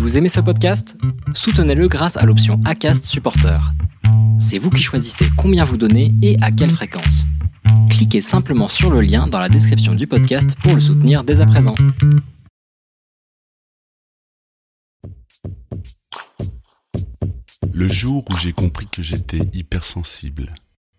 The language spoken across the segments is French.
Vous aimez ce podcast? Soutenez-le grâce à l'option ACAST Supporter. C'est vous qui choisissez combien vous donnez et à quelle fréquence. Cliquez simplement sur le lien dans la description du podcast pour le soutenir dès à présent. Le jour où j'ai compris que j'étais hypersensible,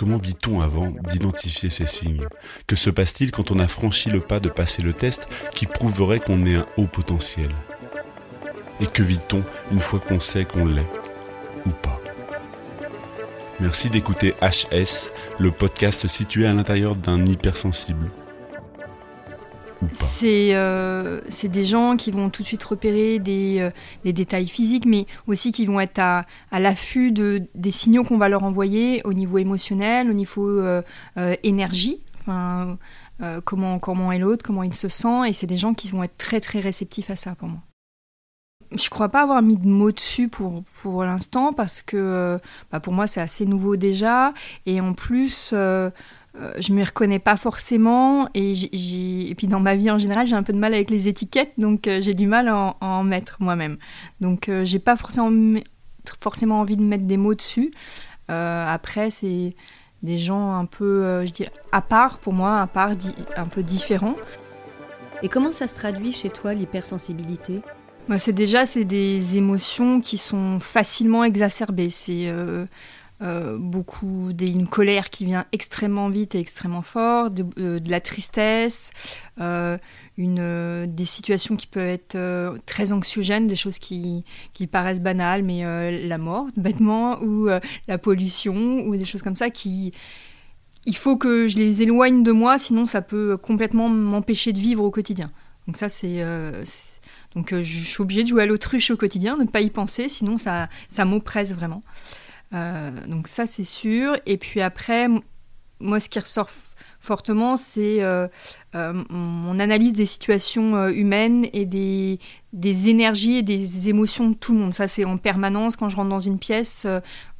Comment vit-on avant d'identifier ces signes? Que se passe-t-il quand on a franchi le pas de passer le test qui prouverait qu'on est un haut potentiel? Et que vit-on une fois qu'on sait qu'on l'est ou pas? Merci d'écouter HS, le podcast situé à l'intérieur d'un hypersensible. Euh, c'est des gens qui vont tout de suite repérer des, euh, des détails physiques, mais aussi qui vont être à, à l'affût de, des signaux qu'on va leur envoyer au niveau émotionnel, au niveau euh, énergie. Enfin, comment, comment est l'autre, comment il se sent, et c'est des gens qui vont être très très réceptifs à ça pour moi. Je crois pas avoir mis de mots dessus pour, pour l'instant parce que bah pour moi c'est assez nouveau déjà et en plus je me reconnais pas forcément et, et puis dans ma vie en général j'ai un peu de mal avec les étiquettes donc euh, j'ai du mal à en, mettre moi-même. Donc euh, j'ai pas forcément, forcément envie de mettre des mots dessus. Après c'est des gens un peu je dis à part pour moi à part un peu différents. Et comment ça se traduit chez toi l'hypersensibilité? Bah, c'est déjà c'est des émotions qui sont facilement exacerbées. C'est euh, beaucoup d'une colère qui vient extrêmement vite et extrêmement fort, de, euh, la tristesse, euh, une, des situations qui peuvent être très anxiogènes, des choses qui, qui paraissent banales, mais la mort, bêtement, ou la pollution, ou des choses comme ça qui... Il faut que je les éloigne de moi, sinon ça peut complètement m'empêcher de vivre au quotidien. Donc ça, c'est... donc je suis obligée de jouer à l'autruche au quotidien, de ne pas y penser, sinon ça, ça m'oppresse vraiment. Euh, donc ça c'est sûr. Et puis après, moi ce qui ressort fortement, c'est euh, euh, mon analyse des situations humaines et des, énergies et des émotions de tout le monde. Ça, c'est en permanence quand je rentre dans une pièce.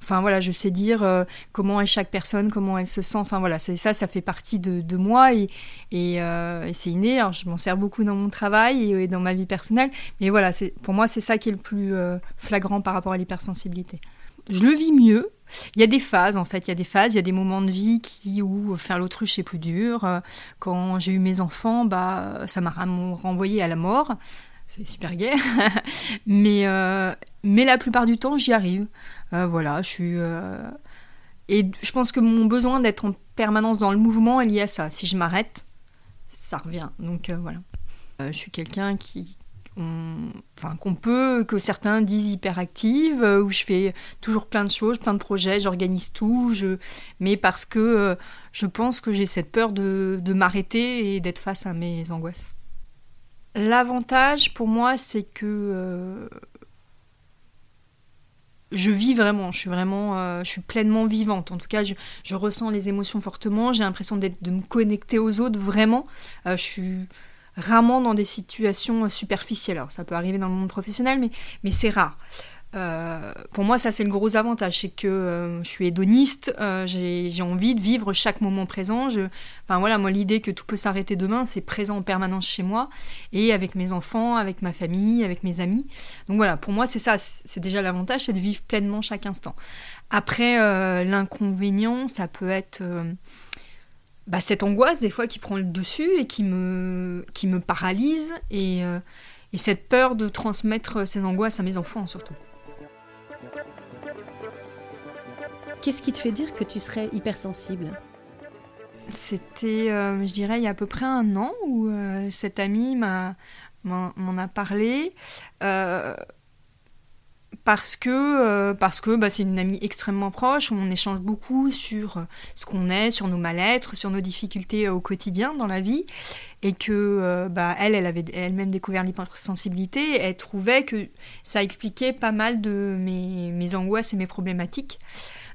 enfin voilà, je sais dire comment est chaque personne, comment elle se sent. Enfin voilà, ça, ça fait partie de, moi et, c'est inné. Je m'en sers beaucoup dans mon travail et, et, dans ma vie personnelle. Mais voilà, pour moi, c'est ça qui est le plus flagrant par rapport à l'hypersensibilité je le vis mieux. Il y a des phases, en fait, il y a des phases, il y a des moments de vie qui, où faire l'autruche c'est plus dur. Quand j'ai eu mes enfants, bah, ça m'a renvoyé à la mort. C'est super gai. mais, euh, mais la plupart du temps, j'y arrive. Euh, voilà, je suis. Euh, et je pense que mon besoin d'être en permanence dans le mouvement est lié à ça. Si je m'arrête, ça revient. Donc voilà. je suis quelqu'un qui, enfin, qu'on peut, que certains disent hyperactive, euh, où je fais toujours plein de choses, plein de projets, j'organise tout, mais parce que euh, je pense que j'ai cette peur de, m'arrêter et d'être face à mes angoisses. L'avantage pour moi, c'est que euh, je vis vraiment, je suis vraiment, je suis pleinement vivante. En tout cas, je, ressens les émotions fortement. J'ai l'impression de me connecter aux autres vraiment. je suis, rarement dans des situations superficielles. Alors ça peut arriver dans le monde professionnel, mais, mais c'est rare. Euh, pour moi, ça c'est le gros avantage, c'est que euh, je suis hédoniste, euh, j'ai envie de vivre chaque moment présent. Je, enfin voilà, moi l'idée que tout peut s'arrêter demain, c'est présent en permanence chez moi et avec mes enfants, avec ma famille, avec mes amis. Donc voilà, pour moi c'est ça, c'est déjà l'avantage, c'est de vivre pleinement chaque instant. Après, l'inconvénient, ça peut être bah, cette angoisse des fois qui prend le dessus et qui me, qui me paralyse et, euh, et cette peur de transmettre ces angoisses à mes enfants surtout. Qu'est-ce qui te fait dire que tu serais hypersensible? C'était, euh, je dirais, il y a à peu près un an où euh, cette amie m'en a parlé parce que euh, parce que bah, c'est une amie extrêmement proche, on échange beaucoup sur euh, ce qu'on est, sur nos mal-être, sur nos difficultés euh, au quotidien dans la vie. et que bah, elle, elle avait elle-même découvert l'hypersensibilité, elle trouvait que ça expliquait pas mal de mes, mes angoisses et mes problématiques.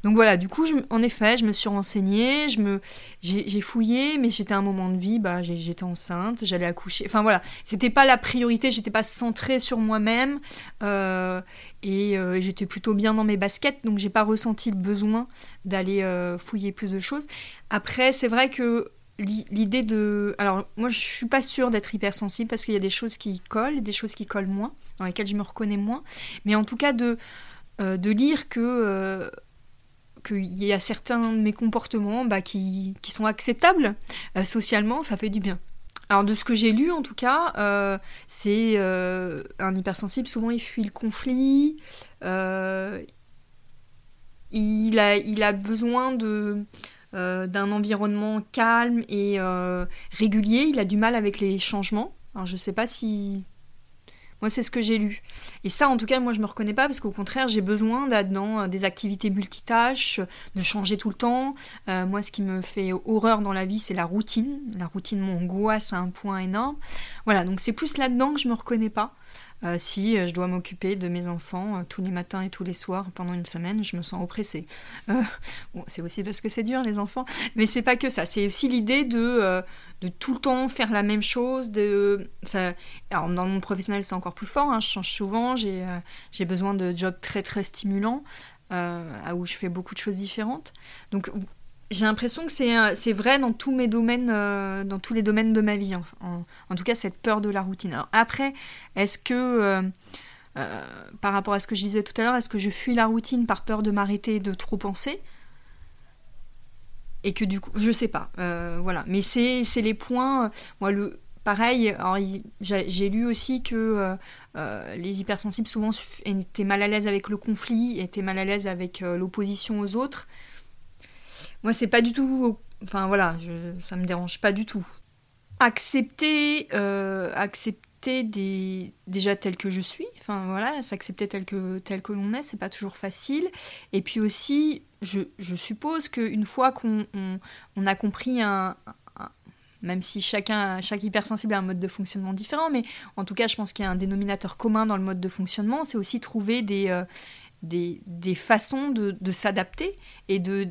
Donc voilà, du coup, en effet, je me suis renseignée, je me, j'ai fouillé, mais j'étais un moment de vie, bah, j'étais enceinte, j'allais accoucher. Enfin voilà, c'était pas la priorité, j'étais pas centrée sur moi-même euh, et euh, j'étais plutôt bien dans mes baskets, donc j'ai pas ressenti le besoin d'aller euh, fouiller plus de choses. Après, c'est vrai que l'idée de alors moi je suis pas sûre d'être hypersensible parce qu'il y a des choses qui collent des choses qui collent moins dans lesquelles je me reconnais moins mais en tout cas de de lire que qu'il y a certains de mes comportements bah, qui, sont acceptables euh, socialement, ça fait du bien. Alors de ce que j'ai lu en tout cas, euh, c'est euh, un hypersensible, souvent il fuit le conflit, il, a, il a besoin de, d'un environnement calme et régulier, il a du mal avec les changements. Alors je sais pas si moi, c'est ce que j'ai lu. Et ça, en tout cas, moi, je me reconnais pas parce qu'au contraire, j'ai besoin là-dedans euh, des activités multitâches, de changer tout le temps. Euh, moi, ce qui me fait horreur dans la vie, c'est la routine. La routine m'angoisse à un point énorme. Voilà, donc c'est plus là-dedans que je me reconnais pas. Euh, si je dois m'occuper de mes enfants tous les matins et tous les soirs pendant une semaine, je me sens oppressée. c'est aussi parce que c'est dur les enfants, mais c'est pas que ça. C'est aussi l'idée de, de tout le temps faire la même chose. De, alors dans mon professionnel, c'est encore plus fort. Hein, je change souvent. J'ai j'ai besoin de jobs très très stimulants. où je fais beaucoup de choses différentes. Donc j'ai l'impression que c'est vrai dans tous mes domaines, euh, dans tous les domaines de ma vie. En, tout cas, cette peur de la routine. Après, est-ce que, euh, euh, par rapport à ce que je disais tout à l'heure, est-ce que je fuis la routine par peur de m'arrêter de trop penser? Et que du coup, je sais pas. voilà. Mais c'est les points. moi, le, pareil, j'ai lu aussi que les hypersensibles souvent étaient mal à l'aise avec le conflit, étaient mal à l'aise avec l'opposition aux autres. Moi, c'est pas du tout. Enfin voilà, ça me dérange pas du tout. Accepter, euh, accepter des, déjà tel que je suis, enfin voilà, s'accepter tel que, tel que l'on est, c'est pas toujours facile. Et puis aussi, je, je suppose qu'une fois qu'on on, a compris un, même si chacun, chaque hypersensible a un mode de fonctionnement différent, mais en tout cas, je pense qu'il y a un dénominateur commun dans le mode de fonctionnement, c'est aussi trouver des, euh, façons de, s'adapter et de,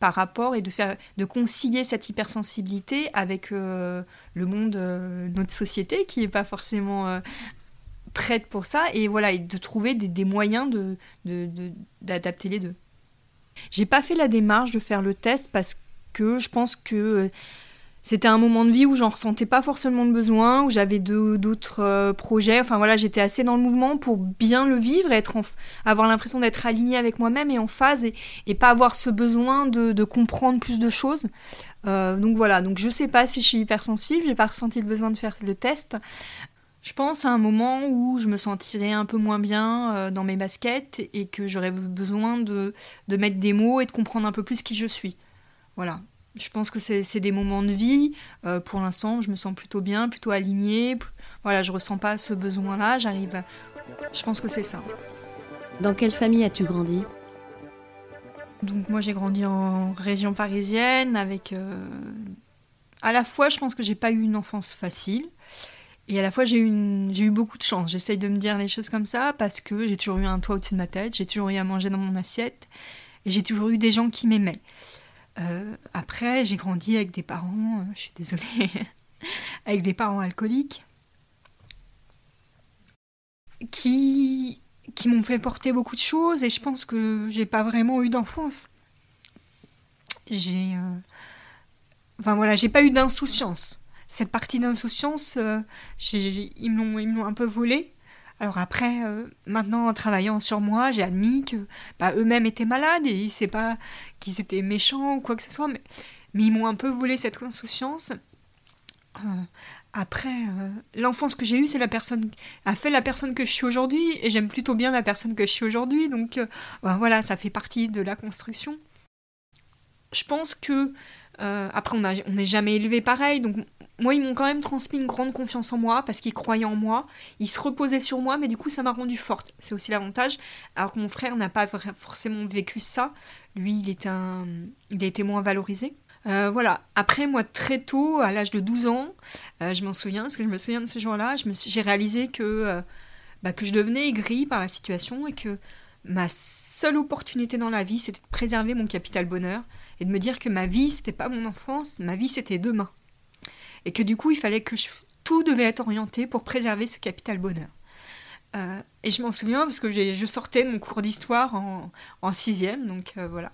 par rapport et de faire de concilier cette hypersensibilité avec euh, le monde euh, notre société qui n'est pas forcément prête pour ça et voilà et de trouver des, moyens d'adapter les deux. J'ai pas fait la démarche de faire le test parce que je pense que c'était un moment de vie où j'en ressentais pas forcément le besoin, où j'avais d'autres euh, projets. Enfin voilà, j'étais assez dans le mouvement pour bien le vivre, être avoir l'impression d'être alignée avec moi-même et en phase et, pas avoir ce besoin de, comprendre plus de choses. Euh, donc voilà, donc je sais pas si je suis hypersensible, j'ai pas ressenti le besoin de faire le test. Je pense à un moment où je me sentirais un peu moins bien euh, dans mes baskets et que j'aurais besoin de, de mettre des mots et de comprendre un peu plus qui je suis. Voilà, je pense que c'est des moments de vie. Euh, pour l'instant, je me sens plutôt bien, plutôt alignée. Voilà, je ressens pas ce besoin-là. J'arrive. Je pense que c'est ça. Dans quelle famille as-tu grandi? Donc moi, j'ai grandi en région parisienne avec. Euh, à la fois, je pense que j'ai pas eu une enfance facile. Et à la fois, j'ai eu, beaucoup de chance. J'essaye de me dire les choses comme ça parce que j'ai toujours eu un toit au-dessus de ma tête, j'ai toujours eu à manger dans mon assiette et j'ai toujours eu des gens qui m'aimaient. Euh, après, j'ai grandi avec des parents, euh, je suis désolée, avec des parents alcooliques qui, qui m'ont fait porter beaucoup de choses et je pense que j'ai pas vraiment eu d'enfance. J'ai. Euh, enfin voilà, j'ai pas eu d'insouciance. Cette partie d'insouciance, ils me l'ont un peu volée. Alors après, euh, maintenant en travaillant sur moi, j'ai admis que bah, eux-mêmes étaient malades et c'est pas qu'ils étaient méchants ou quoi que ce soit, mais, ils m'ont un peu volé cette insouciance. Euh, après, euh, l'enfance que j'ai eue, c'est la personne a fait la personne que je suis aujourd'hui et j'aime plutôt bien la personne que je suis aujourd'hui, donc bah, voilà, ça fait partie de la construction. Je pense que après, on n'est jamais élevé pareil, donc moi, ils m'ont quand même transmis une grande confiance en moi parce qu'ils croyaient en moi. Ils se reposaient sur moi, mais du coup, ça m'a rendue forte. C'est aussi l'avantage. Alors que mon frère n'a pas forcément vécu ça. Lui, il, était un... il a été moins valorisé. Euh, voilà. Après, moi, très tôt, à l'âge de 12 ans, euh, je m'en souviens, parce que je me souviens de ce jour-là, j'ai réalisé que, euh, bah, que je devenais aigrie par la situation et que ma seule opportunité dans la vie, c'était de préserver mon capital bonheur et de me dire que ma vie, c'était pas mon enfance, ma vie, c'était demain. Et que du coup, il fallait que tout devait être orienté pour préserver ce capital bonheur. et je m'en souviens parce que je sortais de mon cours d'histoire en, en sixième, donc voilà.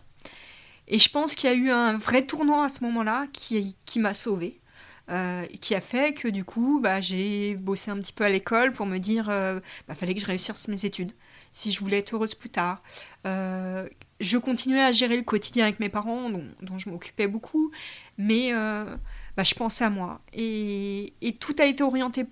Et je pense qu'il y a eu un vrai tournant à ce moment-là qui, m'a sauvée. Euh, qui a fait que du coup, bah, j'ai bossé un petit peu à l'école pour me dire, euh, bah, fallait que je réussisse mes études, si je voulais être heureuse plus tard. Euh, je continuais à gérer le quotidien avec mes parents, dont, dont je m'occupais beaucoup, mais euh, bah, je pensais à moi. Et, tout a été orienté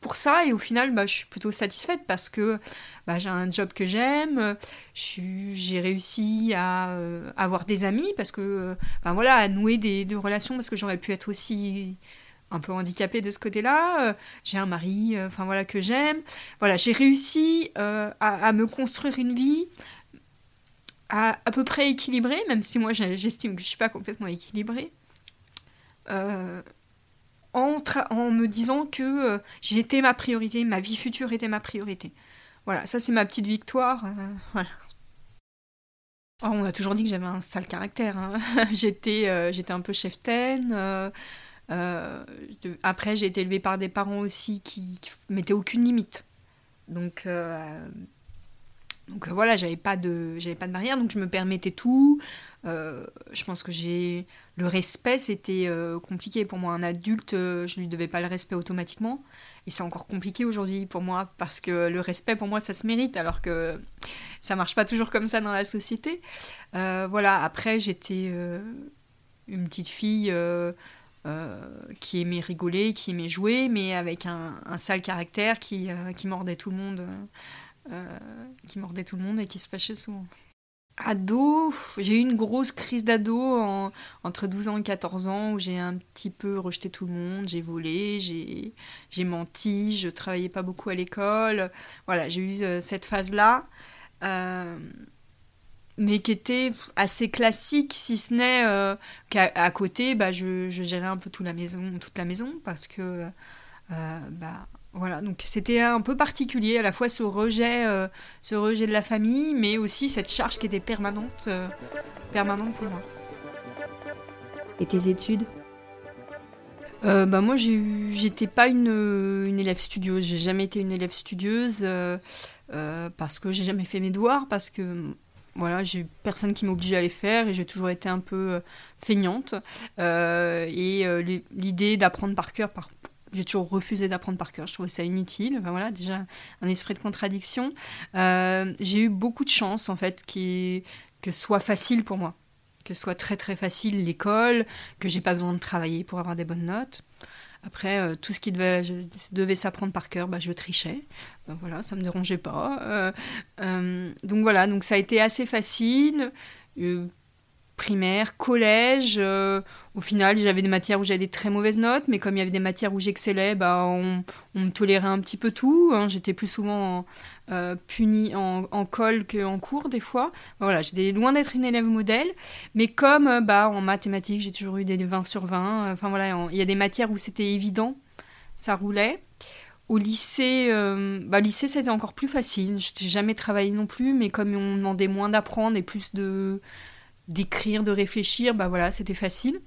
pour ça et au final bah, je suis plutôt satisfaite parce que bah, j'ai un job que j'aime j'ai réussi à euh, avoir des amis parce que ben voilà à nouer des, relations parce que j'aurais pu être aussi un peu handicapée de ce côté-là. J'ai un mari euh, enfin voilà que j'aime. Voilà j'ai réussi euh, à, à, me construire une vie à, à peu près équilibrée même si moi j'estime que je suis pas complètement équilibrée en, me disant que euh, j'étais ma priorité, ma vie future était ma priorité. Voilà, ça c'est ma petite victoire. Euh, voilà. Oh, on a toujours dit que j'avais un sale caractère. Hein. j'étais, euh, j'étais un peu chef-ten. après, j'ai été élevée par des parents aussi qui, qui mettaient aucune limite. Donc, donc voilà, j'avais pas de, j'avais pas de barrière, donc je me permettais tout. je pense que j'ai le respect, c'était euh, compliqué pour moi. Un adulte, euh, je lui devais pas le respect automatiquement. Et c'est encore compliqué aujourd'hui pour moi parce que le respect, pour moi, ça se mérite alors que ça marche pas toujours comme ça dans la société. Euh, voilà, après, j'étais une petite fille qui aimait rigoler, qui aimait jouer, mais avec un, sale caractère qui mordait tout le monde. Qui mordait tout le monde et qui se fâchait souvent. Ado, j'ai eu une grosse crise d'ado entre 12 ans et 14 ans où j'ai un petit peu rejeté tout le monde, j'ai volé, j'ai menti, je travaillais pas beaucoup à l'école. Voilà, j'ai eu euh, cette phase-là, euh, mais qui était assez classique, si ce n'est euh, qu'à côté, bah, je, je, gérais un peu toute la maison, toute la maison parce que bah, voilà, donc c'était un peu particulier, à la fois ce rejet, euh, ce rejet de la famille, mais aussi cette charge qui était permanente, euh, permanente pour moi. Et tes études? Euh, bah moi j'étais pas une, une, élève studieuse, j'ai jamais été une élève studieuse parce que j'ai jamais fait mes devoirs, parce que voilà, j'ai personne qui m'obligeait à les faire et j'ai toujours été un peu feignante. et l'idée d'apprendre par cœur, par, j'ai toujours refusé d'apprendre par cœur. Je trouvais ça inutile. voilà, déjà un esprit de contradiction. Euh, j'ai eu beaucoup de chance en fait que ce soit facile pour moi, que ce soit très très facile l'école, que j'ai pas besoin de travailler pour avoir des bonnes notes. Après, euh, tout ce qui devait, devait s'apprendre par cœur, bah, je trichais. Ben, voilà, ça me dérangeait pas. Euh, donc voilà, donc ça a été assez facile primaire, collège. Euh, au final, j'avais des matières où j'avais des très mauvaises notes, mais comme il y avait des matières où j'excellais, bah, on, me tolérait un petit peu tout. Hein. J'étais plus souvent euh, punie en, en qu'en cours, des fois. Voilà, j'étais loin d'être une élève modèle, mais comme euh, bah, en mathématiques, j'ai toujours eu des 20 sur 20. Enfin voilà, il y a des matières où c'était évident, ça roulait. Au lycée, bah, lycée c'était encore plus facile. Je n'ai jamais travaillé non plus, mais comme on demandait moins d'apprendre et plus de, d'écrire, de réfléchir, bah voilà, c'était facile.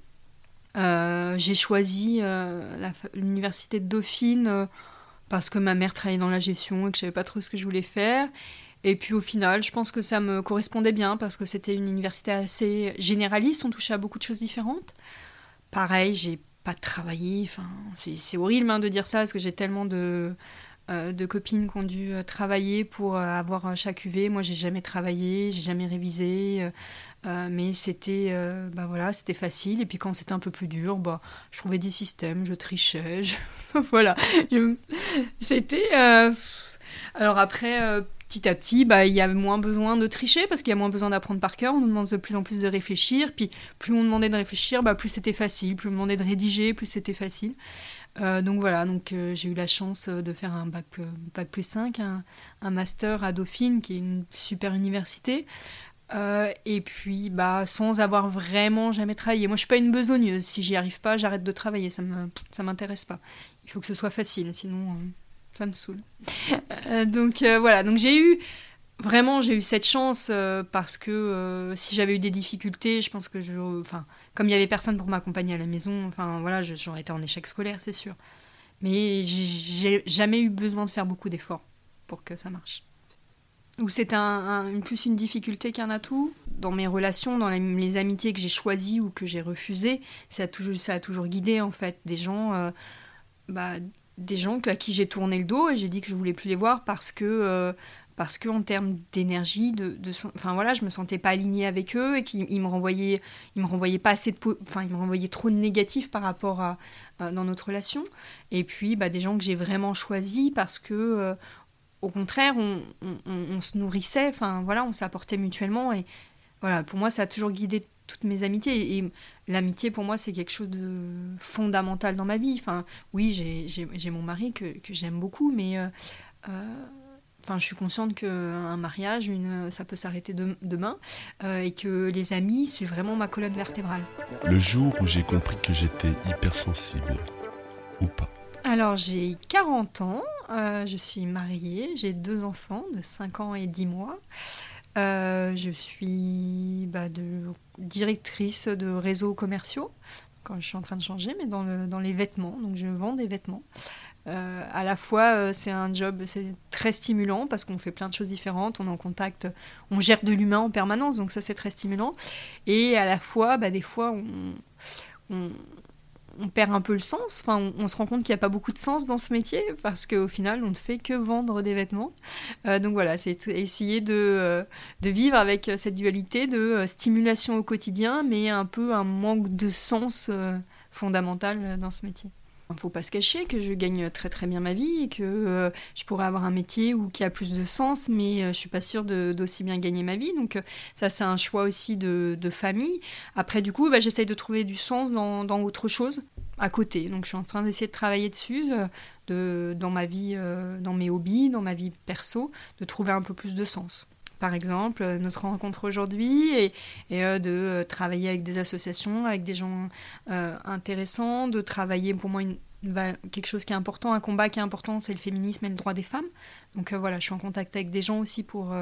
Euh, j'ai choisi euh, l'université de Dauphine euh, parce que ma mère travaillait dans la gestion et que je savais pas trop ce que je voulais faire. Et puis au final, je pense que ça me correspondait bien parce que c'était une université assez généraliste, on touchait à beaucoup de choses différentes. Pareil, j'ai pas travaillé, enfin, c'est horrible hein, de dire ça parce que j'ai tellement de, de copines qui ont dû travailler pour avoir chaque UV. Moi, j'ai jamais travaillé, j'ai jamais révisé. Euh, mais c'était euh, bah voilà, c'était facile. Et puis quand c'était un peu plus dur, bah, je trouvais des systèmes, je trichais. voilà. C'était. Euh, alors après, petit à petit, bah, il y avait moins besoin de tricher parce qu'il y a moins besoin d'apprendre par cœur. On nous demande de plus en plus de réfléchir. Puis plus on demandait de réfléchir, bah, plus c'était facile. Plus on demandait de rédiger, plus c'était facile. Donc voilà, donc j'ai eu la chance de faire un bac, bac plus 5, un, master à Dauphine, qui est une super université. Euh, et puis, bah, sans avoir vraiment jamais travaillé. Moi, je suis pas une besogneuse. Si j'y arrive pas, j'arrête de travailler. Ça me, ça m'intéresse pas. Il faut que ce soit facile, sinon euh, ça me saoule. Euh, donc voilà. Donc j'ai eu vraiment, j'ai eu cette chance parce que si j'avais eu des difficultés, je pense que je, enfin, comme il y avait personne pour m'accompagner à la maison, enfin voilà, j'aurais été en échec scolaire, c'est sûr. Mais j'ai jamais eu besoin de faire beaucoup d'efforts pour que ça marche où c'est un, plus une difficulté qu'un atout? Dans mes relations, dans les, amitiés que j'ai choisies ou que j'ai refusées, ça a, toujours, ça a toujours guidé en fait des gens, euh, bah, des gens à qui j'ai tourné le dos et j'ai dit que je voulais plus les voir parce que euh, parce que en termes d'énergie, de, enfin voilà, je me sentais pas alignée avec eux et qu'ils me renvoyaient, ils me renvoyaient pas assez de, enfin ils me renvoyaient trop de négatifs par rapport à, dans notre relation. Et puis bah, des gens que j'ai vraiment choisis parce que euh, au contraire, on, se nourrissait, enfin voilà, on s'apportait mutuellement. Et voilà, pour moi, ça a toujours guidé toutes mes amitiés. Et, l'amitié, pour moi, c'est quelque chose de fondamental dans ma vie. Enfin, oui, j'ai mon mari que, j'aime beaucoup, mais euh, euh, enfin, je suis consciente qu'un mariage, une, ça peut s'arrêter demain, euh, et que les amis, c'est vraiment ma colonne vertébrale. Le jour où j'ai compris que j'étais hypersensible, ou pas alors j'ai 40 ans, euh, je suis mariée, j'ai deux enfants de 5 ans et 10 mois. Euh, je suis bah, directrice de réseaux commerciaux, quand je suis en train de changer, mais dans, dans les vêtements, donc je vends des vêtements. Euh, à la fois, c'est un job c'est très stimulant parce qu'on fait plein de choses différentes, on est en contact, on gère de l'humain en permanence, donc ça c'est très stimulant. Et à la fois, bah, des fois, on, perd un peu le sens. Enfin, on, se rend compte qu'il n'y a pas beaucoup de sens dans ce métier parce qu'au final, on ne fait que vendre des vêtements. Euh, donc voilà, c'est essayer de, euh, vivre avec cette dualité de euh, stimulation au quotidien, mais un peu un manque de sens fondamental dans ce métier. Il ne faut pas se cacher que je gagne très très bien ma vie et que euh, je pourrais avoir un métier où, qui a plus de sens, mais euh, je suis pas sûre d'aussi bien gagner ma vie. Donc euh, ça, c'est un choix aussi de, famille. Après, du coup, bah, j'essaye de trouver du sens dans, autre chose à côté. Donc je suis en train d'essayer de travailler dessus, de, dans ma vie, dans mes hobbies, dans ma vie perso, de trouver un peu plus de sens par exemple, notre rencontre aujourd'hui et, de travailler avec des associations, avec des gens intéressants, de travailler pour moi une, quelque chose qui est important, un combat qui est important, c'est le féminisme et le droit des femmes. Donc voilà, je suis en contact avec des gens aussi pour,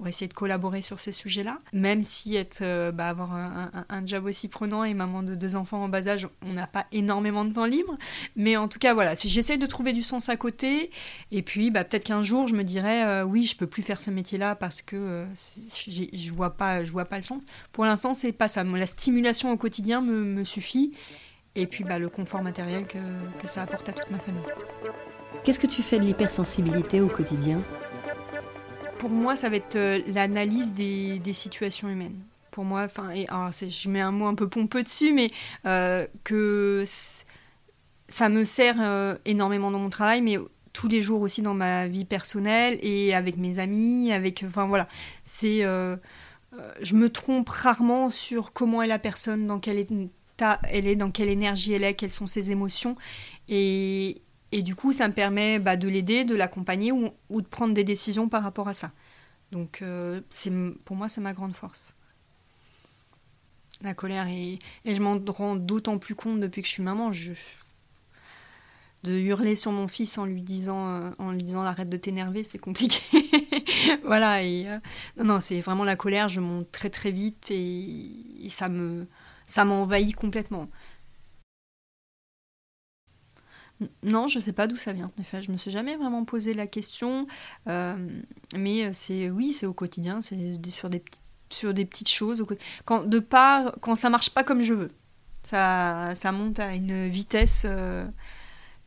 pour essayer de collaborer sur ces sujets-là. Même si être, euh, bah, avoir un, job aussi prenant et maman de deux enfants en bas âge, on n'a pas énormément de temps libre. Mais en tout cas, voilà, j'essaie de trouver du sens à côté, et puis bah, peut-être qu'un jour, je me dirais, euh, oui, je peux plus faire ce métier-là parce que euh, je vois pas, je vois pas le sens. Pour l'instant, c'est pas ça. La stimulation au quotidien me suffit. Et puis bah, le confort matériel que, que ça apporte à toute ma famille. Qu'est-ce que tu fais de l'hypersensibilité au quotidien? Pour moi, ça va être euh, l'analyse des, situations humaines. Pour moi, enfin, je mets un mot un peu pompeux dessus, mais euh, que ça me sert euh, énormément dans mon travail, mais tous les jours aussi dans ma vie personnelle et avec mes amis, avec, enfin voilà, c'est, je me trompe rarement sur comment est la personne, dans quel état elle est, dans quelle énergie elle est, quelles sont ses émotions, et, et du coup, ça me permet bah, de l'aider, de l'accompagner ou, de prendre des décisions par rapport à ça. Donc, euh, pour moi, c'est ma grande force. La colère. Et, je m'en rends d'autant plus compte depuis que je suis maman. De hurler sur mon fils en lui disant, euh, en lui disant arrête de t'énerver, c'est compliqué. voilà. Et, euh, non, non, c'est vraiment la colère. Je monte très très vite et ça me ça m'envahit complètement. Non, je ne sais pas d'où ça vient. En effet, je me suis jamais vraiment posé la question, euh, mais c'est oui, c'est au quotidien, c'est sur des sur des petites choses. Quand de part, quand ça marche pas comme je veux, ça ça monte à une vitesse euh,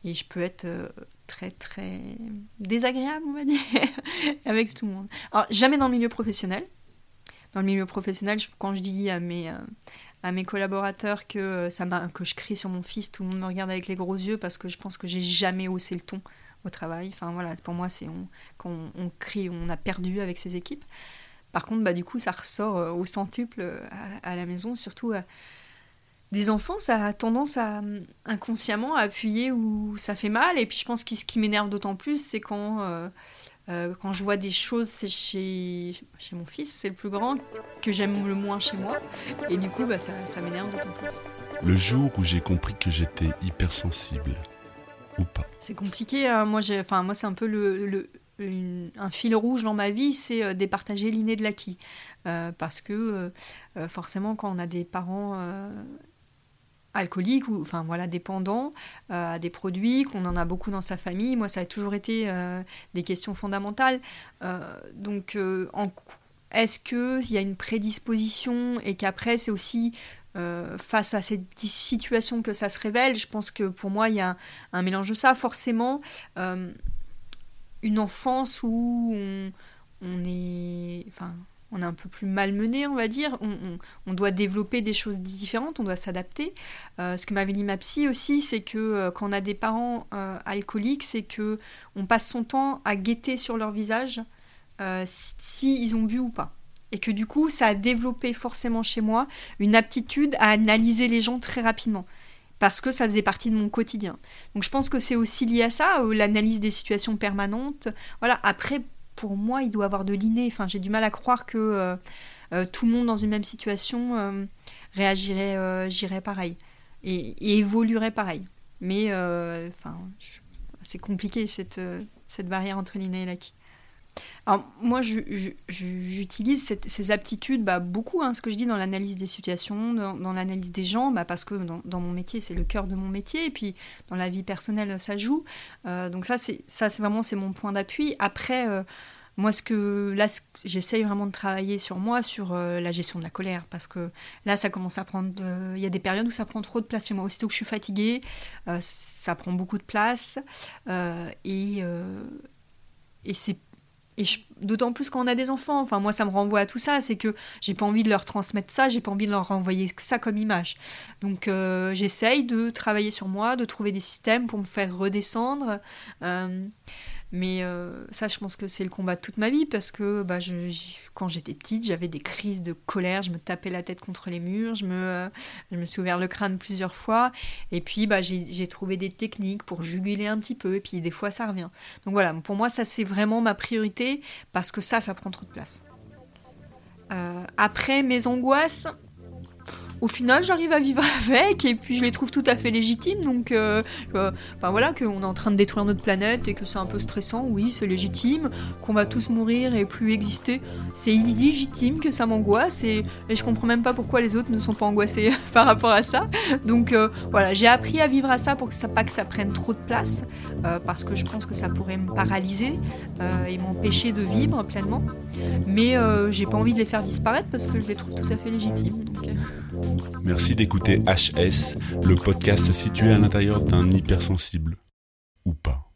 et je peux être euh, très très désagréable, on va dire, avec tout le monde. Alors jamais dans le milieu professionnel. Dans le milieu professionnel, quand je dis à mes à mes collaborateurs que, euh, ça que je crie sur mon fils, tout le monde me regarde avec les gros yeux parce que je pense que j'ai jamais haussé le ton au travail. Enfin voilà, pour moi, c'est quand on, crie, on a perdu avec ses équipes. Par contre, bah, du coup, ça ressort euh, au centuple euh, à, la maison, surtout des enfants, ça a tendance à inconsciemment à appuyer où ça fait mal. Et puis je pense que ce qui m'énerve d'autant plus, c'est quand quand je vois des choses, c'est chez, chez mon fils, c'est le plus grand, que j'aime le moins chez moi. Et du coup, bah, ça, ça m'énerve d'autant plus. Le jour où j'ai compris que j'étais hypersensible, ou pas C'est compliqué. Hein. moi, enfin, moi c'est un peu le, un fil rouge dans ma vie, c'est départager l'inné de l'acquis. parce que forcément, quand on a des parents alcoolique ou enfin voilà dépendant euh, à des produits qu'on en a beaucoup dans sa famille. Moi ça a toujours été euh, des questions fondamentales. Euh, donc est-ce qu'il y a une prédisposition et qu'après c'est aussi face à cette situation que ça se révèle je pense que pour moi il y a un, un mélange de ça. Forcément une enfance où on, on est enfin on est un peu plus malmené, on va dire. On, doit développer des choses différentes, on doit s'adapter. Euh, ce que m'avait dit ma psy aussi, c'est que euh, quand on a des parents euh, alcooliques, c'est que on passe son temps à guetter sur leur visage si, ils ont bu ou pas. Et que du coup, ça a développé forcément chez moi une aptitude à analyser les gens très rapidement parce que ça faisait partie de mon quotidien. Donc je pense que c'est aussi lié à ça, l'analyse des situations permanentes. Voilà, après pour moi, il doit avoir de l'inné. Enfin, j'ai du mal à croire que euh, euh, tout le monde dans une même situation euh, réagirait pareil et, évoluerait pareil. Mais c'est compliqué cette, cette barrière entre l'inné et l'acquis. Alors, moi, j'utilise ces aptitudes bah, beaucoup, hein, ce que je dis dans l'analyse des situations, dans, l'analyse des gens, bah, parce que dans, mon métier, c'est le cœur de mon métier, et puis dans la vie personnelle, ça joue. Euh, donc ça, c'est vraiment c'est mon point d'appui. Après, euh, moi, ce que là, j'essaye vraiment de travailler sur moi, sur euh, la gestion de la colère, parce que là, ça commence à prendre. Il y a des périodes où ça prend trop de place chez moi. Aussitôt que je suis fatiguée, ça prend beaucoup de place, et et c'est et d'autant plus quand on a des enfants, enfin moi ça me renvoie à tout ça, c'est que j'ai pas envie de leur transmettre ça, j'ai pas envie de leur renvoyer ça comme image. Donc euh, j'essaye de travailler sur moi, de trouver des systèmes pour me faire redescendre. Euh, mais euh, ça, je pense que c'est le combat de toute ma vie parce que bah, je, quand j'étais petite, j'avais des crises de colère, je me tapais la tête contre les murs, je me, euh, je me suis ouvert le crâne plusieurs fois. Et puis, bah, j'ai trouvé des techniques pour juguler un petit peu. Et puis, des fois, ça revient. Donc voilà, pour moi, ça, c'est vraiment ma priorité parce que ça, ça prend trop de place. Euh, après, mes angoisses, au final, j'arrive à vivre avec et puis je les trouve tout à fait légitimes. Donc, euh, euh voilà, qu'on est en train de détruire notre planète et que c'est un peu stressant, oui, c'est légitime. Qu'on va tous mourir et plus exister, c'est illégitime que ça m'angoisse et, je comprends même pas pourquoi les autres ne sont pas angoissés par rapport à ça. Donc, euh, voilà, j'ai appris à vivre à ça pour que ça, pas que ça prenne trop de place euh, parce que je pense que ça pourrait me paralyser et m'empêcher de vivre pleinement. Mais j'ai pas envie de les faire disparaître parce que je les trouve tout à fait légitimes. Merci d'écouter HS, le podcast situé à l'intérieur d'un hypersensible. Ou pas.